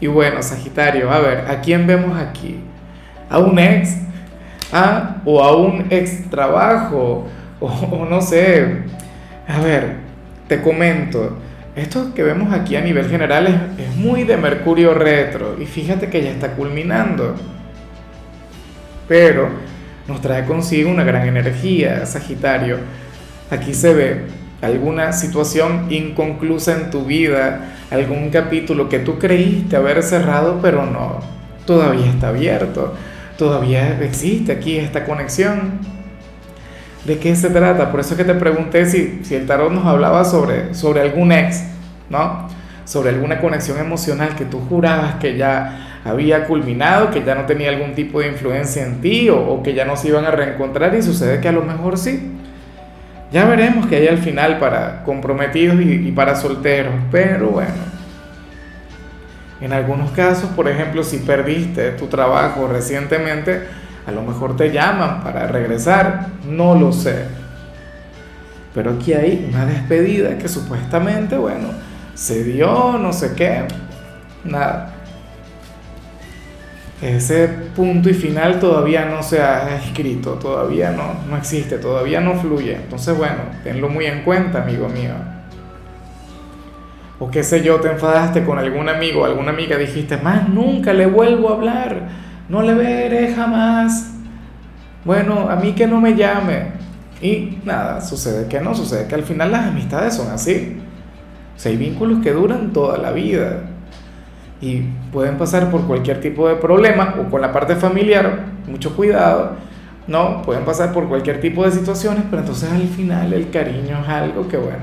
Y bueno, Sagitario, a ver, ¿a quién vemos aquí? ¿A un ex? ¿Ah? ¿O a un ex trabajo? O, no sé. A ver, te comento. Esto que vemos aquí a nivel general es, es muy de Mercurio retro. Y fíjate que ya está culminando. Pero nos trae consigo una gran energía, Sagitario. Aquí se ve alguna situación inconclusa en tu vida, algún capítulo que tú creíste haber cerrado, pero no, todavía está abierto, todavía existe aquí esta conexión. ¿De qué se trata? Por eso es que te pregunté si, si el tarot nos hablaba sobre, sobre algún ex, ¿no? Sobre alguna conexión emocional que tú jurabas que ya había culminado, que ya no tenía algún tipo de influencia en ti o, o que ya no se iban a reencontrar y sucede que a lo mejor sí. Ya veremos que hay al final para comprometidos y, para solteros, pero bueno. En algunos casos, por ejemplo, si perdiste tu trabajo recientemente, a lo mejor te llaman para regresar, no lo sé. Pero aquí hay una despedida que supuestamente, bueno, se dio, no sé qué, nada ese punto y final todavía no se ha escrito, todavía no, no existe, todavía no fluye. Entonces, bueno, tenlo muy en cuenta, amigo mío. O qué sé yo, te enfadaste con algún amigo, alguna amiga, dijiste, más nunca le vuelvo a hablar, no le veré jamás. Bueno, a mí que no me llame. Y nada, sucede que no, sucede que al final las amistades son así. O sea, hay vínculos que duran toda la vida y pueden pasar por cualquier tipo de problema o con la parte familiar, mucho cuidado, ¿no? Pueden pasar por cualquier tipo de situaciones, pero entonces al final el cariño es algo que, bueno,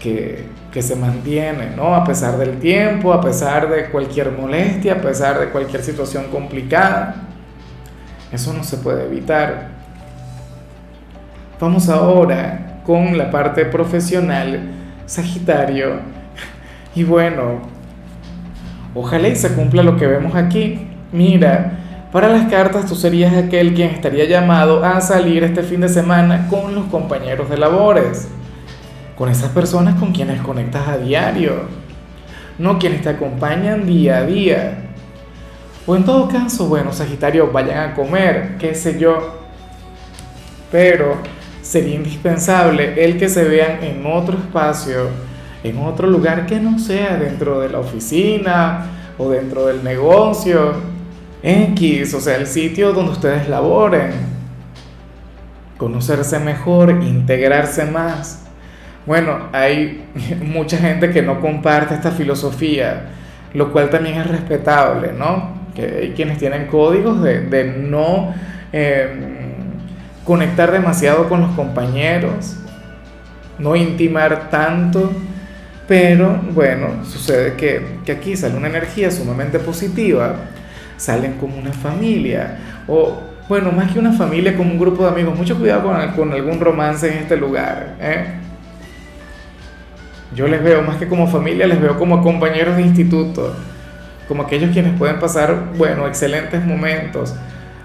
que, que se mantiene, ¿no? A pesar del tiempo, a pesar de cualquier molestia, a pesar de cualquier situación complicada. Eso no se puede evitar. Vamos ahora con la parte profesional, Sagitario. Y bueno, Ojalá y se cumpla lo que vemos aquí. Mira, para las cartas tú serías aquel quien estaría llamado a salir este fin de semana con los compañeros de labores, con esas personas con quienes conectas a diario, no quienes te acompañan día a día. O en todo caso, bueno, Sagitario, vayan a comer, qué sé yo. Pero sería indispensable el que se vean en otro espacio en otro lugar que no sea dentro de la oficina o dentro del negocio X, o sea, el sitio donde ustedes laboren. Conocerse mejor, integrarse más. Bueno, hay mucha gente que no comparte esta filosofía, lo cual también es respetable, ¿no? Que hay quienes tienen códigos de, no em, conectar demasiado con los compañeros, no intimar tanto pero bueno, sucede que, que aquí sale una energía sumamente positiva, salen como una familia, o bueno, más que una familia, como un grupo de amigos. Mucho cuidado con, con algún romance en este lugar. ¿eh? Yo les veo más que como familia, les veo como compañeros de instituto, como aquellos quienes pueden pasar, bueno, excelentes momentos,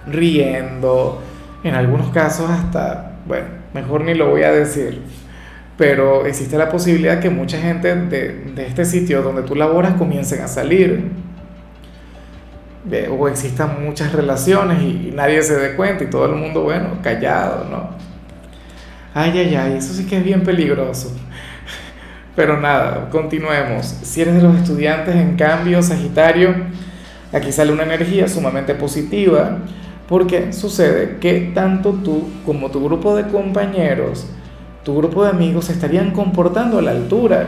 riendo, en algunos casos hasta, bueno, mejor ni lo voy a decir pero existe la posibilidad que mucha gente de, este sitio donde tú laboras comiencen a salir. O existan muchas relaciones y, nadie se dé cuenta y todo el mundo, bueno, callado, ¿no? Ay, ay, ay, eso sí que es bien peligroso. Pero nada, continuemos. Si eres de los estudiantes, en cambio, Sagitario, aquí sale una energía sumamente positiva, porque sucede que tanto tú como tu grupo de compañeros tu grupo de amigos estarían comportando a la altura,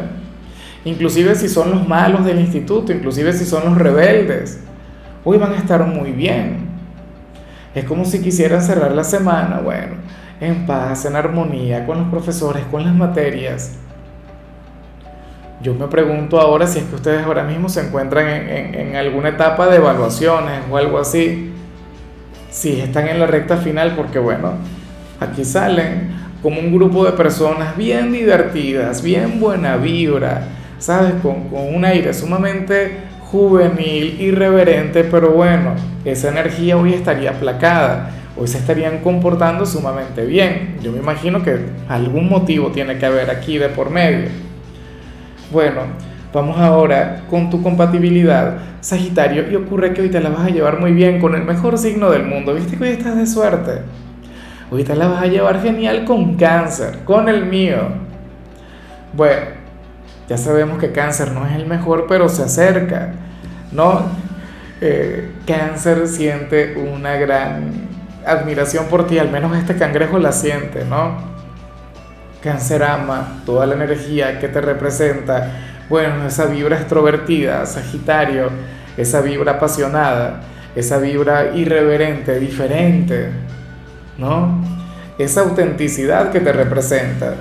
inclusive si son los malos del instituto, inclusive si son los rebeldes, hoy van a estar muy bien. Es como si quisieran cerrar la semana, bueno, en paz, en armonía con los profesores, con las materias. yo me pregunto ahora si es que ustedes ahora mismo se encuentran en, en, alguna etapa de evaluaciones o algo así. Si están en la recta final, porque bueno, aquí salen como un grupo de personas bien divertidas, bien buena vibra, ¿sabes? Con, con un aire sumamente juvenil, irreverente, pero bueno, esa energía hoy estaría aplacada, hoy se estarían comportando sumamente bien. Yo me imagino que algún motivo tiene que haber aquí de por medio. Bueno, vamos ahora con tu compatibilidad, Sagitario, y ocurre que hoy te la vas a llevar muy bien con el mejor signo del mundo. ¿Viste que hoy estás de suerte? Te la vas a llevar genial con cáncer, con el mío. Bueno, ya sabemos que cáncer no es el mejor, pero se acerca, ¿no? Eh, cáncer siente una gran admiración por ti, al menos este cangrejo la siente, ¿no? Cáncer ama toda la energía que te representa. Bueno, esa vibra extrovertida, Sagitario, esa vibra apasionada, esa vibra irreverente, diferente, ¿no? Esa autenticidad que te representa.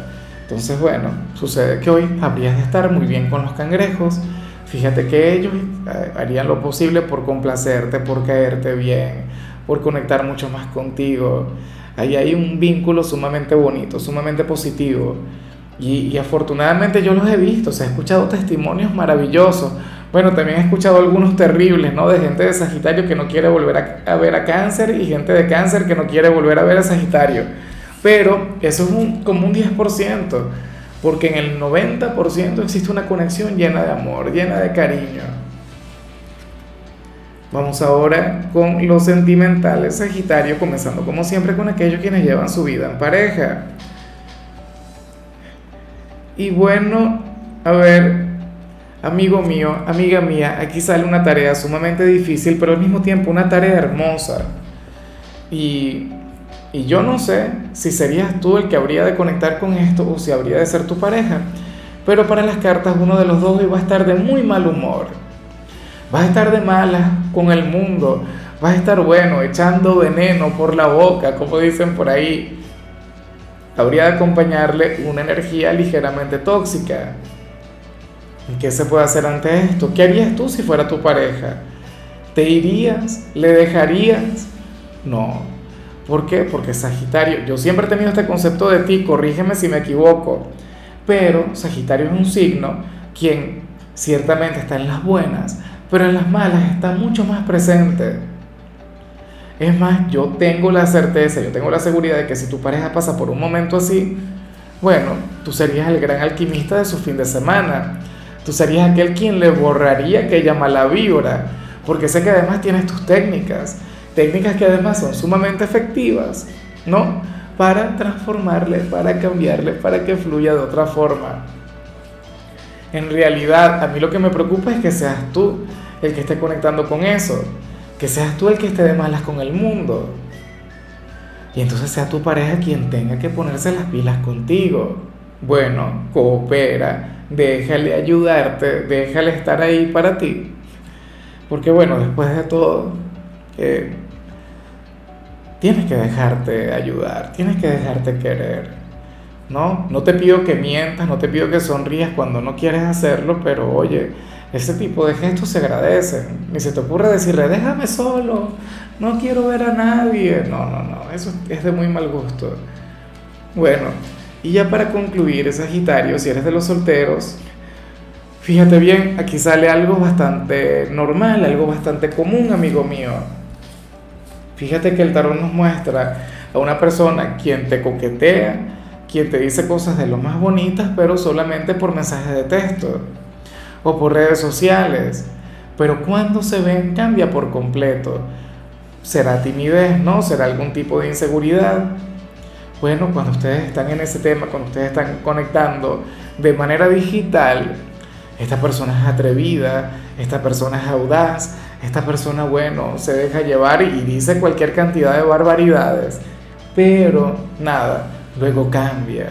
Entonces, bueno, sucede que hoy habrías de estar muy bien con los cangrejos. Fíjate que ellos eh, harían lo posible por complacerte, por caerte bien, por conectar mucho más contigo. Ahí hay un vínculo sumamente bonito, sumamente positivo. Y, afortunadamente yo los he visto, se he escuchado testimonios maravillosos. Bueno, también he escuchado algunos terribles, ¿no? De gente de Sagitario que no quiere volver a, ver a cáncer y gente de cáncer que no quiere volver a ver a Sagitario. Pero eso es un, como un 10%, porque en el 90% existe una conexión llena de amor, llena de cariño. Vamos ahora con los sentimentales Sagitario, comenzando como siempre con aquellos quienes llevan su vida en pareja. Y bueno, a ver, amigo mío, amiga mía, aquí sale una tarea sumamente difícil, pero al mismo tiempo una tarea hermosa. Y, y yo no sé si serías tú el que habría de conectar con esto o si habría de ser tu pareja. Pero para las cartas uno de los dos va a estar de muy mal humor Vas a estar de mala con el mundo, vas a estar bueno, echando veneno por la boca, como dicen por ahí. Habría de acompañarle una energía ligeramente tóxica. ¿Y qué se puede hacer ante esto? ¿Qué harías tú si fuera tu pareja? ¿Te irías? ¿Le dejarías? No. ¿Por qué? Porque Sagitario, yo siempre he tenido este concepto de ti, corrígeme si me equivoco, pero Sagitario es un signo quien ciertamente está en las buenas, pero en las malas está mucho más presente. Es más, yo tengo la certeza, yo tengo la seguridad de que si tu pareja pasa por un momento así, bueno, tú serías el gran alquimista de su fin de semana. Tú serías aquel quien le borraría aquella mala vibra, porque sé que además tienes tus técnicas, técnicas que además son sumamente efectivas, ¿no? Para transformarle, para cambiarle, para que fluya de otra forma. En realidad, a mí lo que me preocupa es que seas tú el que esté conectando con eso, que seas tú el que esté de malas con el mundo. Y entonces sea tu pareja quien tenga que ponerse las pilas contigo. Bueno, coopera, déjale ayudarte, déjale estar ahí para ti. Porque bueno, después de todo, eh, tienes que dejarte ayudar, tienes que dejarte querer. ¿no? No te pido que mientas, no te pido que sonrías cuando no quieres hacerlo, pero oye, ese tipo de gestos se agradecen. Ni se te ocurre decirle, déjame solo, no quiero ver a nadie. No, no, no, eso es de muy mal gusto. Bueno, y ya para concluir, Sagitario, si eres de los solteros, fíjate bien, aquí sale algo bastante normal, algo bastante común, amigo mío. Fíjate que el tarot nos muestra a una persona quien te coquetea, quien te dice cosas de lo más bonitas, pero solamente por mensajes de texto o por redes sociales. Pero cuando se ven cambia por completo. ¿Será timidez? ¿No? ¿Será algún tipo de inseguridad? Bueno, cuando ustedes están en ese tema, cuando ustedes están conectando de manera digital, esta persona es atrevida, esta persona es audaz, esta persona, bueno, se deja llevar y dice cualquier cantidad de barbaridades. Pero nada, luego cambia.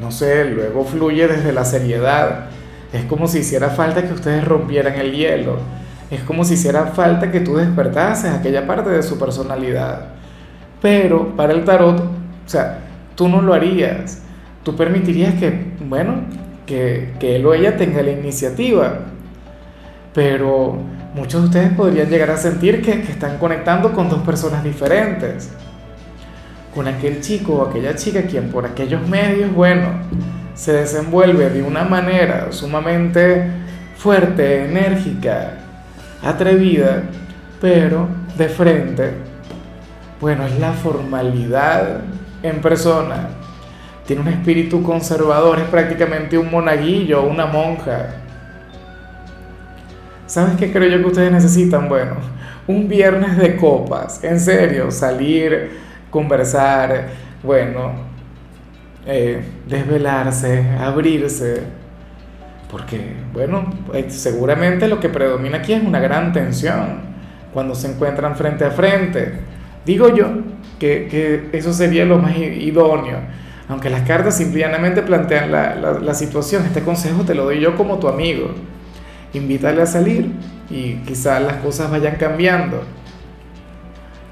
No sé, luego fluye desde la seriedad. Es como si hiciera falta que ustedes rompieran el hielo. Es como si hiciera falta que tú despertases aquella parte de su personalidad. Pero para el tarot, o sea, tú no lo harías. Tú permitirías que, bueno, que, él o ella tenga la iniciativa. Pero muchos de ustedes podrían llegar a sentir que, que están conectando con dos personas diferentes. Con aquel chico o aquella chica quien por aquellos medios, bueno, se desenvuelve de una manera sumamente fuerte, enérgica, atrevida, pero de frente, bueno, es la formalidad en persona. Tiene un espíritu conservador, es prácticamente un monaguillo, una monja. ¿Sabes qué creo yo que ustedes necesitan? Bueno, un viernes de copas, en serio, salir, conversar, bueno, eh, desvelarse, abrirse, porque, bueno, pues, seguramente lo que predomina aquí es una gran tensión cuando se encuentran frente a frente. Digo yo que, que eso sería lo más idóneo, aunque las cartas simplemente plantean la, la, la situación. Este consejo te lo doy yo como tu amigo. Invítale a salir y quizás las cosas vayan cambiando.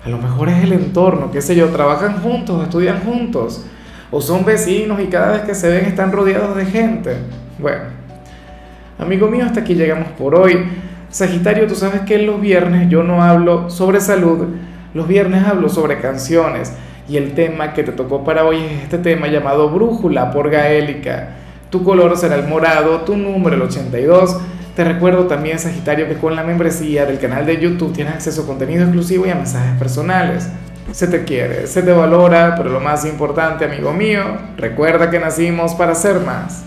A lo mejor es el entorno, qué sé yo, trabajan juntos, estudian juntos, o son vecinos y cada vez que se ven están rodeados de gente. Bueno, amigo mío, hasta aquí llegamos por hoy. Sagitario, tú sabes que los viernes yo no hablo sobre salud, los viernes hablo sobre canciones y el tema que te tocó para hoy es este tema llamado Brújula por Gaélica. Tu color será el morado, tu número el 82. Te recuerdo también, Sagitario, que con la membresía del canal de YouTube tienes acceso a contenido exclusivo y a mensajes personales. Se te quiere, se te valora, pero lo más importante, amigo mío, recuerda que nacimos para ser más.